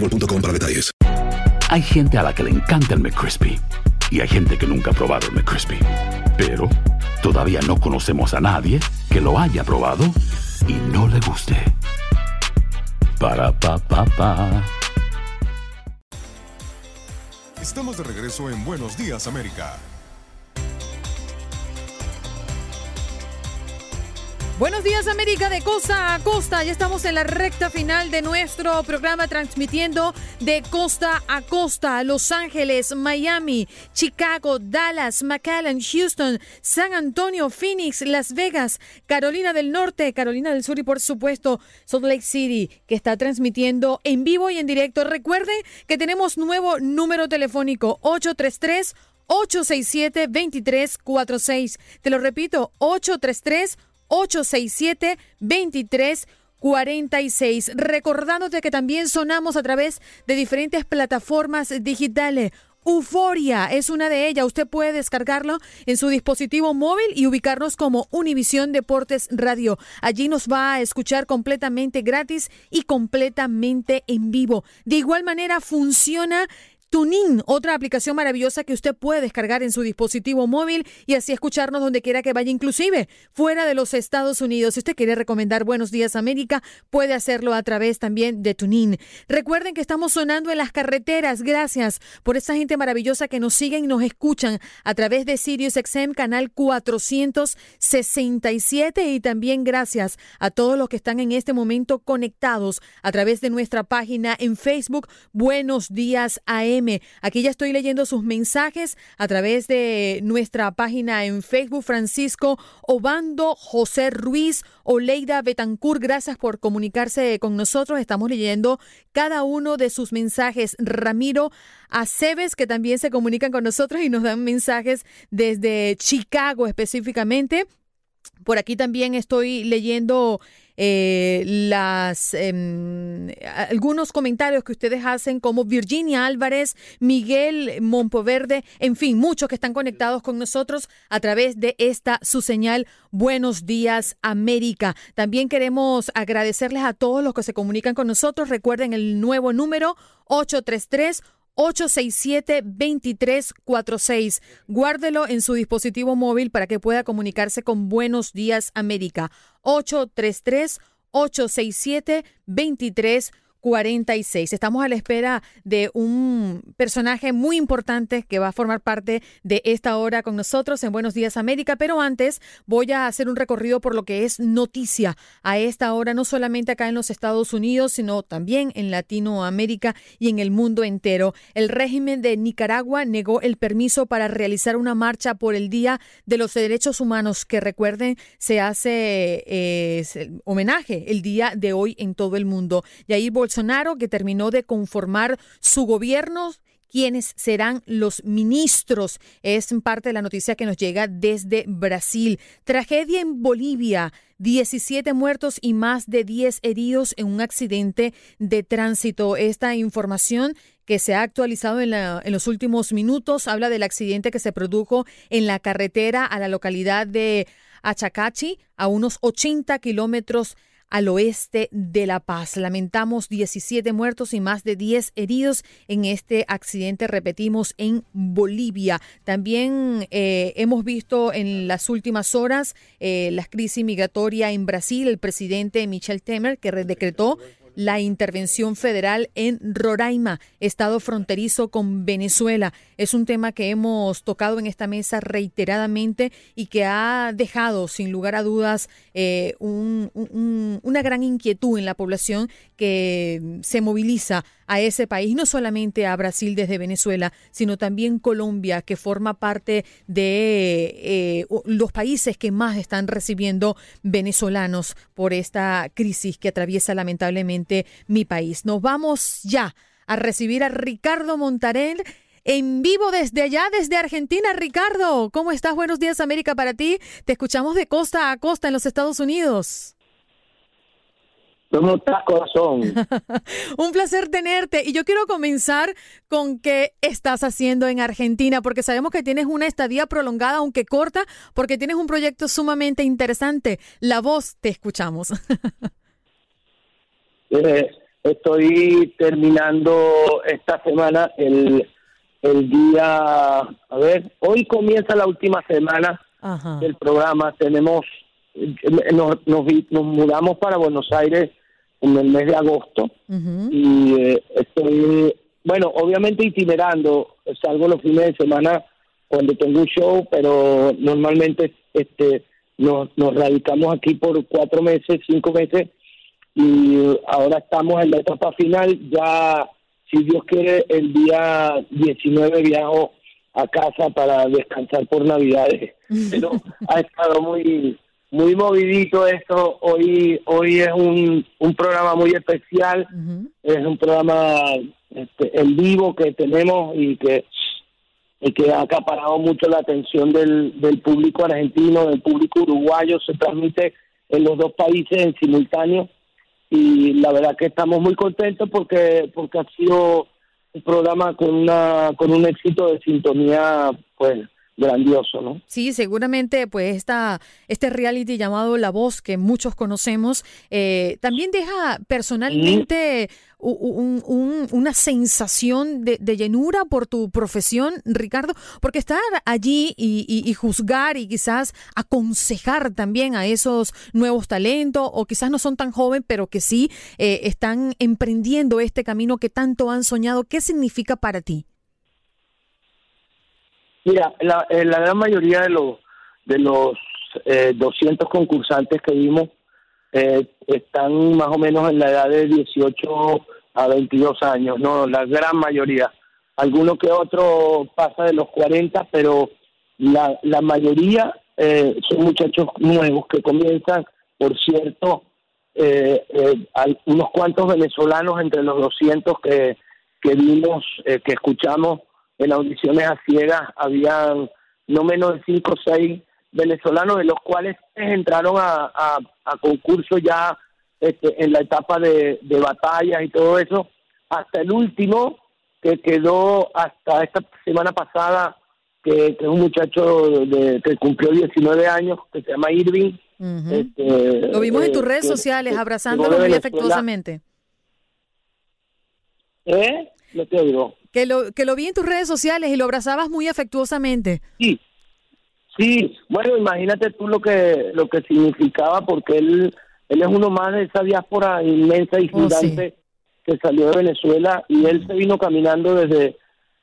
boostmobile.com para detalles. Hay gente a la que le encanta el McCrispy y hay gente que nunca ha probado el McCrispy. Pero todavía no conocemos a nadie que lo haya probado y no le guste. Para pa pa pa. Estamos de regreso en Buenos Días América. Buenos días América de costa a costa. Ya estamos en la recta final de nuestro programa transmitiendo de costa a costa. Los Ángeles, Miami, Chicago, Dallas, McAllen, Houston, San Antonio, Phoenix, Las Vegas, Carolina del Norte, Carolina del Sur y por supuesto Salt Lake City que está transmitiendo en vivo y en directo. Recuerden que tenemos nuevo número telefónico 833 867-2346. Te lo repito, 833 867-2346. Recordándote que también sonamos a través de diferentes plataformas digitales. Euforia es una de ellas. Usted puede descargarlo en su dispositivo móvil y ubicarnos como Univisión Deportes Radio. Allí nos va a escuchar completamente gratis y completamente en vivo. De igual manera funciona Tunin, otra aplicación maravillosa que usted puede descargar en su dispositivo móvil y así escucharnos donde quiera que vaya, inclusive fuera de los Estados Unidos. Si usted quiere recomendar Buenos Días América, puede hacerlo a través también de Tunin. Recuerden que estamos sonando en las carreteras. Gracias por esa gente maravillosa que nos siguen y nos escuchan a través de Sirius XM canal 467 y también gracias a todos los que están en este momento conectados a través de nuestra página en Facebook Buenos Días AM. Aquí ya estoy leyendo sus mensajes a través de nuestra página en Facebook. Francisco Obando, José Ruiz, Oleida Betancourt, gracias por comunicarse con nosotros. Estamos leyendo cada uno de sus mensajes. Ramiro Aceves, que también se comunican con nosotros y nos dan mensajes desde Chicago específicamente. Por aquí también estoy leyendo eh, las em, algunos comentarios que ustedes hacen, como Virginia Álvarez, Miguel Monpoverde, en fin, muchos que están conectados con nosotros a través de esta su señal. Buenos días, América. También queremos agradecerles a todos los que se comunican con nosotros. Recuerden el nuevo número 833 867-2346. Guárdelo en su dispositivo móvil para que pueda comunicarse con Buenos Días América. 833-867-2346. 46. Estamos a la espera de un personaje muy importante que va a formar parte de esta hora con nosotros en Buenos Días América, pero antes voy a hacer un recorrido por lo que es noticia a esta hora, no solamente acá en los Estados Unidos, sino también en Latinoamérica y en el mundo entero. El régimen de Nicaragua negó el permiso para realizar una marcha por el Día de los Derechos Humanos, que recuerden, se hace eh, homenaje el día de hoy en todo el mundo. Y ahí Bolsonaro, que terminó de conformar su gobierno, quiénes serán los ministros. Es parte de la noticia que nos llega desde Brasil. Tragedia en Bolivia. 17 muertos y más de 10 heridos en un accidente de tránsito. Esta información que se ha actualizado en, en, los últimos minutos habla del accidente que se produjo en la carretera a la localidad de Achacachi, a unos 80 kilómetros al oeste de La Paz. Lamentamos 17 muertos y más de 10 heridos en este accidente, repetimos, en Bolivia. También eh, hemos visto en las últimas horas eh, la crisis migratoria en Brasil. El presidente Michel Temer, que decretó la intervención federal en Roraima, estado fronterizo con Venezuela. Es un tema que hemos tocado en esta mesa reiteradamente y que ha dejado, sin lugar a dudas, eh, una gran inquietud en la población que se moviliza a ese país, no solamente a Brasil desde Venezuela, sino también Colombia, que forma parte de eh, los países que más están recibiendo venezolanos por esta crisis que atraviesa lamentablemente mi país. Nos vamos ya a recibir a Ricardo Montarel en vivo desde allá, desde Argentina. Ricardo, ¿cómo estás? Buenos días, América, para ti. Te escuchamos de costa a costa en los Estados Unidos. ¿Cómo estás, corazón? Un placer tenerte. Y yo quiero comenzar con qué estás haciendo en Argentina, porque sabemos que tienes una estadía prolongada, aunque corta, porque tienes un proyecto sumamente interesante. La voz, te escuchamos. Eh, estoy terminando esta semana el, el día, a ver, hoy comienza la última semana del programa. Tenemos, nos, nos, nos mudamos para Buenos Aires en el mes de agosto. Y eh, estoy, bueno, obviamente itinerando, salgo los fines de semana cuando tengo un show, pero normalmente este nos, nos radicamos aquí por cuatro meses, cinco meses y ahora estamos en la etapa final, ya si Dios quiere el día 19 viajo a casa para descansar por Navidades, pero ha estado muy muy movidito esto. Hoy hoy es un, un programa muy especial. Es un programa este, en vivo que tenemos y que y que ha acaparado mucho la atención del, del público argentino, del público uruguayo. Se transmite en los dos países en simultáneo y la verdad que estamos muy contentos porque porque ha sido un programa con una con un éxito de sintonía pues grandioso, ¿no? Sí, seguramente pues esta, este reality llamado La Voz que muchos conocemos eh, también deja personalmente una sensación de, llenura por tu profesión, Ricardo, porque estar allí y, juzgar y quizás aconsejar también a esos nuevos talentos o quizás no son tan jóvenes pero que sí eh, están emprendiendo este camino que tanto han soñado, ¿qué significa para ti? Mira, la, eh, la gran mayoría de los de los eh, 200 concursantes que vimos eh, están más o menos en la edad de 18 a 22 años, no, la gran mayoría. Alguno que otro pasa de los 40, pero la, la mayoría eh, son muchachos nuevos que comienzan, por cierto, eh, hay unos cuantos venezolanos entre los 200 que, que vimos, que escuchamos en audiciones a ciegas habían no menos de cinco o seis venezolanos, de los cuales entraron a, a, concurso ya este, en la etapa de, de batallas y todo eso, hasta el último que quedó hasta esta semana pasada, que, es un muchacho de, que cumplió 19 años, que se llama Irving. Este, Lo vimos en tus redes sociales, abrazándolo muy afectuosamente. ¿Eh? Lo te digo que lo, que lo vi en tus redes sociales y lo abrazabas muy afectuosamente. Sí, sí, bueno, imagínate tú lo que, lo que significaba, porque él, él es uno más de esa diáspora inmensa y oh, gigante que salió de Venezuela y él se vino caminando desde,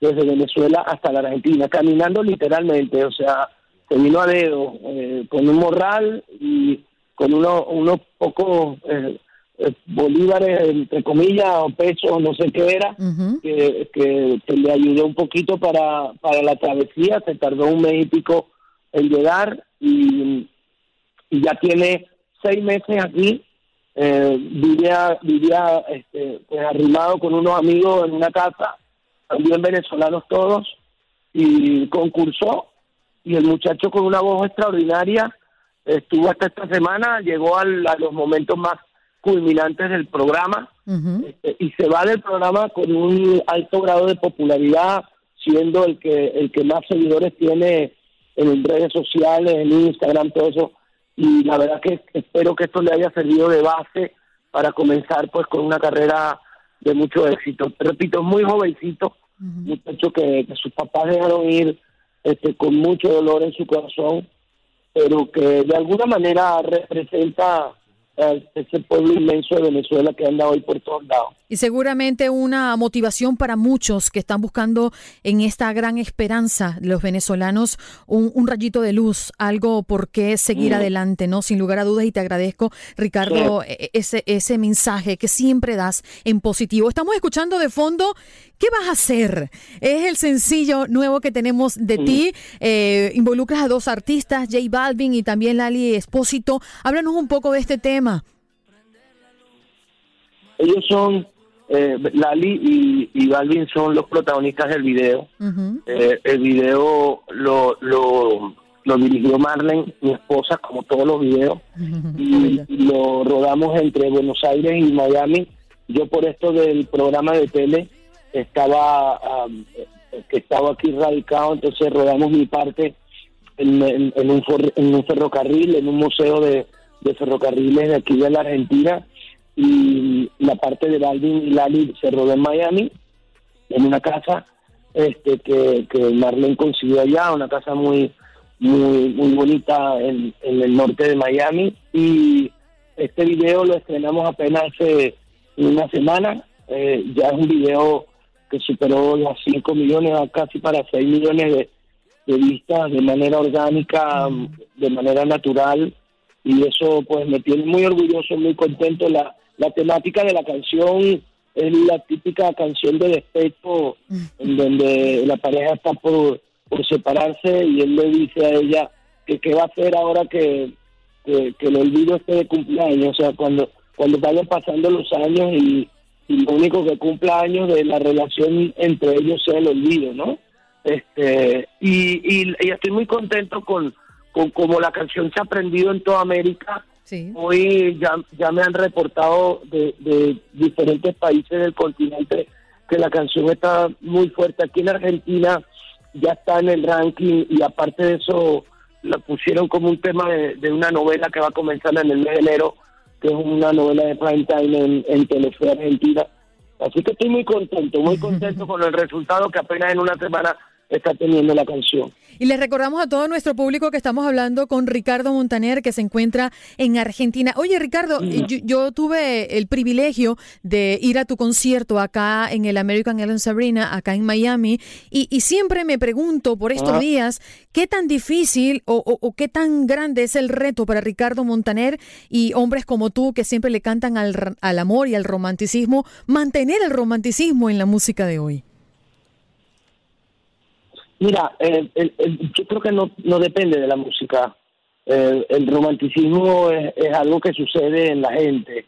desde Venezuela hasta la Argentina, caminando literalmente, o sea, se vino a dedo, eh, con un morral y con uno, unos pocos... Eh, eh, bolívares, entre comillas, o pesos, no sé qué era, que, que, le ayudó un poquito para, para la travesía, se tardó un mes y pico en llegar y, y ya tiene seis meses aquí, eh, vivía, vivía este, pues arrimado con unos amigos en una casa también venezolanos todos, y concursó, y el muchacho con una voz extraordinaria estuvo hasta esta semana, llegó a los momentos más culminantes del programa este, y se va del programa con un alto grado de popularidad, siendo el que el que más seguidores tiene en redes sociales, en Instagram, todo eso. Y la verdad que espero que esto le haya servido de base para comenzar pues con una carrera de mucho éxito. Repito, muy jovencito, muchacho que, que sus papás dejaron ir este, con mucho dolor en su corazón, pero que de alguna manera representa ese pueblo inmenso de Venezuela que anda hoy por todos lados. Y seguramente una motivación para muchos que están buscando en esta gran esperanza de los venezolanos un, rayito de luz, algo por qué seguir mm. adelante, ¿no? Sin lugar a dudas, y te agradezco, Ricardo, e, e, ese, ese mensaje que siempre das en positivo. Estamos escuchando de fondo ¿Qué vas a hacer? Es el sencillo nuevo que tenemos de mm. ti. Eh, involucras a dos artistas, J Balvin y también Lali Espósito. Háblanos un poco de este tema. Ellos son, eh, Lali y, Balvin son los protagonistas del video. Eh, el video lo, lo, dirigió Marlene, mi esposa, como todos los videos. y, lo rodamos entre Buenos Aires y Miami. Yo por esto del programa de tele estaba que estaba aquí radicado, entonces rodamos mi parte en, en, un, en un ferrocarril, en un museo de, ferrocarriles de aquí de la Argentina, y la parte de Balvin y Lali se rodó en Miami, en una casa este que, que Marlene consiguió allá, una casa muy muy muy bonita en, en el norte de Miami, y este video lo estrenamos apenas hace una semana, eh, ya es un video que superó las 5 millones a casi para 6 millones de, vistas de manera orgánica, de manera natural, y eso pues me tiene muy orgulloso, muy contento. La, la temática de la canción es la típica canción de despecho, en donde la pareja está por, por separarse y él le dice a ella que qué va a hacer ahora que, que, el olvido esté de cumpleaños, o sea, cuando, cuando vayan pasando los años y y lo único que cumpla años de la relación entre ellos sea el olvido, ¿no? Este, y, y, estoy muy contento con, con cómo la canción se ha aprendido en toda América. Hoy ya, ya me han reportado de, de diferentes países del continente que la canción está muy fuerte. Aquí en Argentina ya está en el ranking y aparte de eso la pusieron como un tema de, de una novela que va a comenzar en el mes de enero que es una novela de prime time en, en Telefe Argentina. Así que estoy muy contento, muy contento con el resultado que apenas en una semana está teniendo la canción. Y les recordamos a todo nuestro público que estamos hablando con Ricardo Montaner, que se encuentra en Argentina. Oye, Ricardo, yo, tuve el privilegio de ir a tu concierto acá en el American Ellen Sabrina, acá en Miami, y, siempre me pregunto por estos días qué tan difícil o, qué tan grande es el reto para Ricardo Montaner y hombres como tú que siempre le cantan al, al amor y al romanticismo, mantener el romanticismo en la música de hoy. Mira, yo creo que no, no depende de la música. el romanticismo es, algo que sucede en la gente.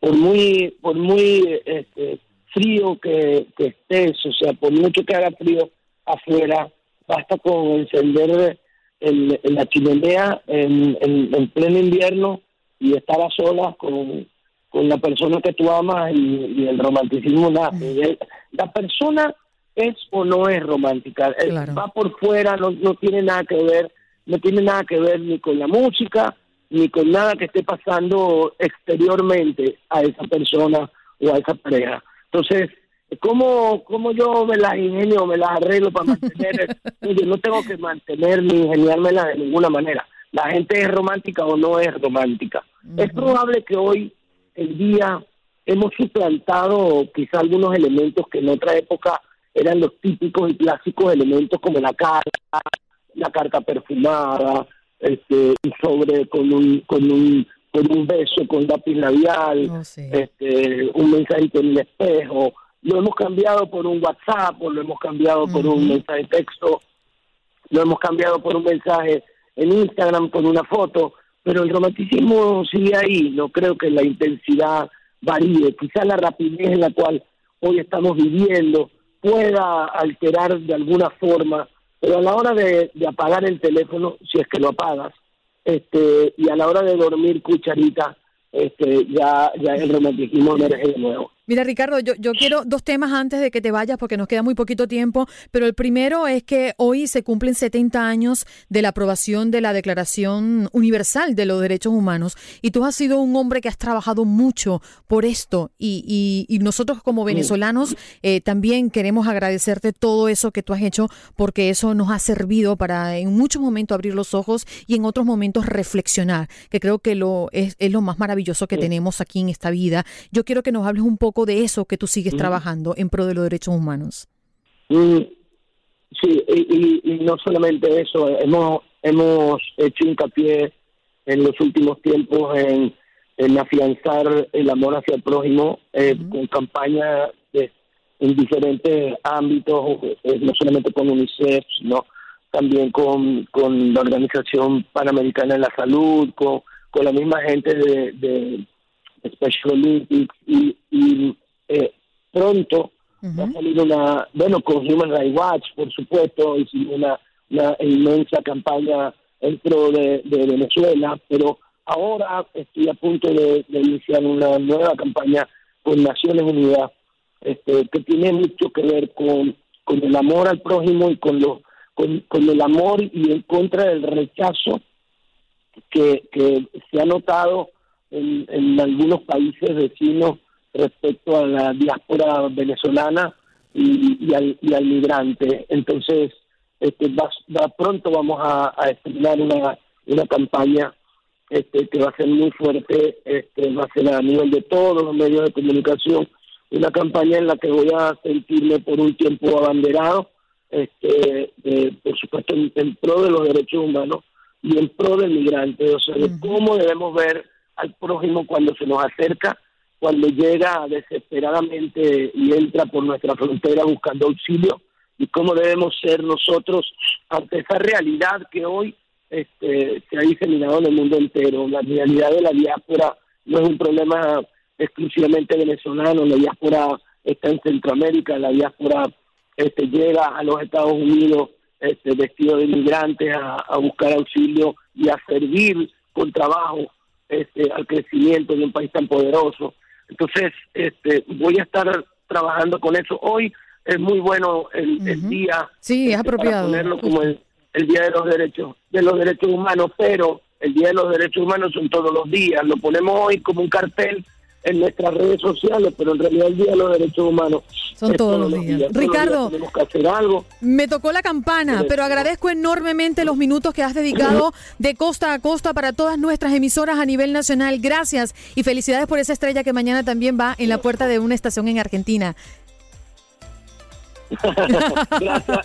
por muy por muy este, frío que, estés, o sea, por mucho que haga frío afuera, basta con encender el, la chimenea en, en, pleno invierno y estar a solas con, con la persona que tú amas y, el romanticismo nace. La persona es o no es romántica. Eh, va por fuera, no, no tiene nada que ver, no tiene nada que ver ni con la música, ni con nada que esté pasando exteriormente a esa persona o a esa pareja. Entonces, ¿cómo, cómo yo me las ingenio, me las arreglo para mantener? yo no tengo que mantener ni ingeniármelas de ninguna manera. La gente es romántica o no es romántica. Es probable que hoy, el día, hemos suplantado quizá algunos elementos que en otra época eran los típicos y clásicos elementos como la carta, la carta perfumada, este, y sobre con un, con un, con un beso con lápiz labial, oh, este, un mensajito en el espejo. Lo hemos cambiado por un WhatsApp, o lo hemos cambiado por un mensaje de texto, lo hemos cambiado por un mensaje en Instagram con una foto, pero el romanticismo sigue ahí. No creo que la intensidad varíe. Quizá la rapidez en la cual hoy estamos viviendo pueda alterar de alguna forma, pero a la hora de, apagar el teléfono, si es que lo apagas, este, y a la hora de dormir cucharita, este, ya, ya el romanticismo emerge de nuevo. Mira, Ricardo, yo, yo quiero dos temas antes de que te vayas porque nos queda muy poquito tiempo, pero el primero es que hoy se cumplen 70 años de la aprobación de la Declaración Universal de los Derechos Humanos y tú has sido un hombre que has trabajado mucho por esto y, y, nosotros como venezolanos eh, también queremos agradecerte todo eso que tú has hecho porque eso nos ha servido para en muchos momentos abrir los ojos y en otros momentos reflexionar, que creo que lo es, es lo más maravilloso que tenemos aquí en esta vida. Yo quiero que nos hables un poco de eso que tú sigues trabajando en pro de los derechos humanos. Mm, sí, y, no solamente eso, hemos, hemos hecho hincapié en los últimos tiempos en, afianzar el amor hacia el prójimo eh, con campañas en diferentes ámbitos, eh, no solamente con UNICEF, sino también con, con la Organización Panamericana de la Salud, con, con la misma gente de Special Olympics y, eh, pronto va a salir una, bueno, con Human Rights Watch, por supuesto, hicimos una, una inmensa campaña dentro de, Venezuela, pero ahora estoy a punto de, iniciar una nueva campaña con Naciones Unidas este, que tiene mucho que ver con, con el amor al prójimo y con, lo, con, con el amor y en contra del rechazo que, que se ha notado en, algunos países vecinos respecto a la diáspora venezolana y, al, y al, migrante. Entonces, este, va, pronto vamos a, a estrenar una, una campaña este, que va a ser muy fuerte, este, va a ser a nivel de todos los medios de comunicación, una campaña en la que voy a sentirme por un tiempo abanderado, este, por supuesto en, pro de los derechos humanos y en pro del migrante, o sea, de cómo debemos ver al prójimo cuando se nos acerca, cuando llega desesperadamente y entra por nuestra frontera buscando auxilio y cómo debemos ser nosotros ante esa realidad que hoy este, se ha diseminado en el mundo entero. La realidad de la diáspora no es un problema exclusivamente venezolano, la diáspora está en Centroamérica, la diáspora este, llega a los Estados Unidos este, vestido de inmigrantes a, a buscar auxilio y a servir con trabajo este, al crecimiento de un país tan poderoso. Entonces, este, voy a estar trabajando con eso. Hoy es muy bueno el, día. Sí, es este, apropiado. ponerlo como el, día de los derechos de los derechos humanos, pero el día de los derechos humanos son todos los días. Lo ponemos hoy como un cartel en nuestras redes sociales, pero en realidad el Día de los Derechos Humanos son todos, los días. Ricardo, tenemos que hacer algo. me tocó la campana, pero agradezco enormemente los minutos que has dedicado de costa a costa para todas nuestras emisoras a nivel nacional. Gracias y felicidades por esa estrella que mañana también va en la puerta de una estación en Argentina. Gracias,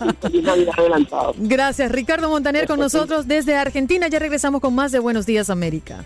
Gracias, Ricardo Montaner con nosotros desde Argentina. Ya regresamos con más de Buenos Días América.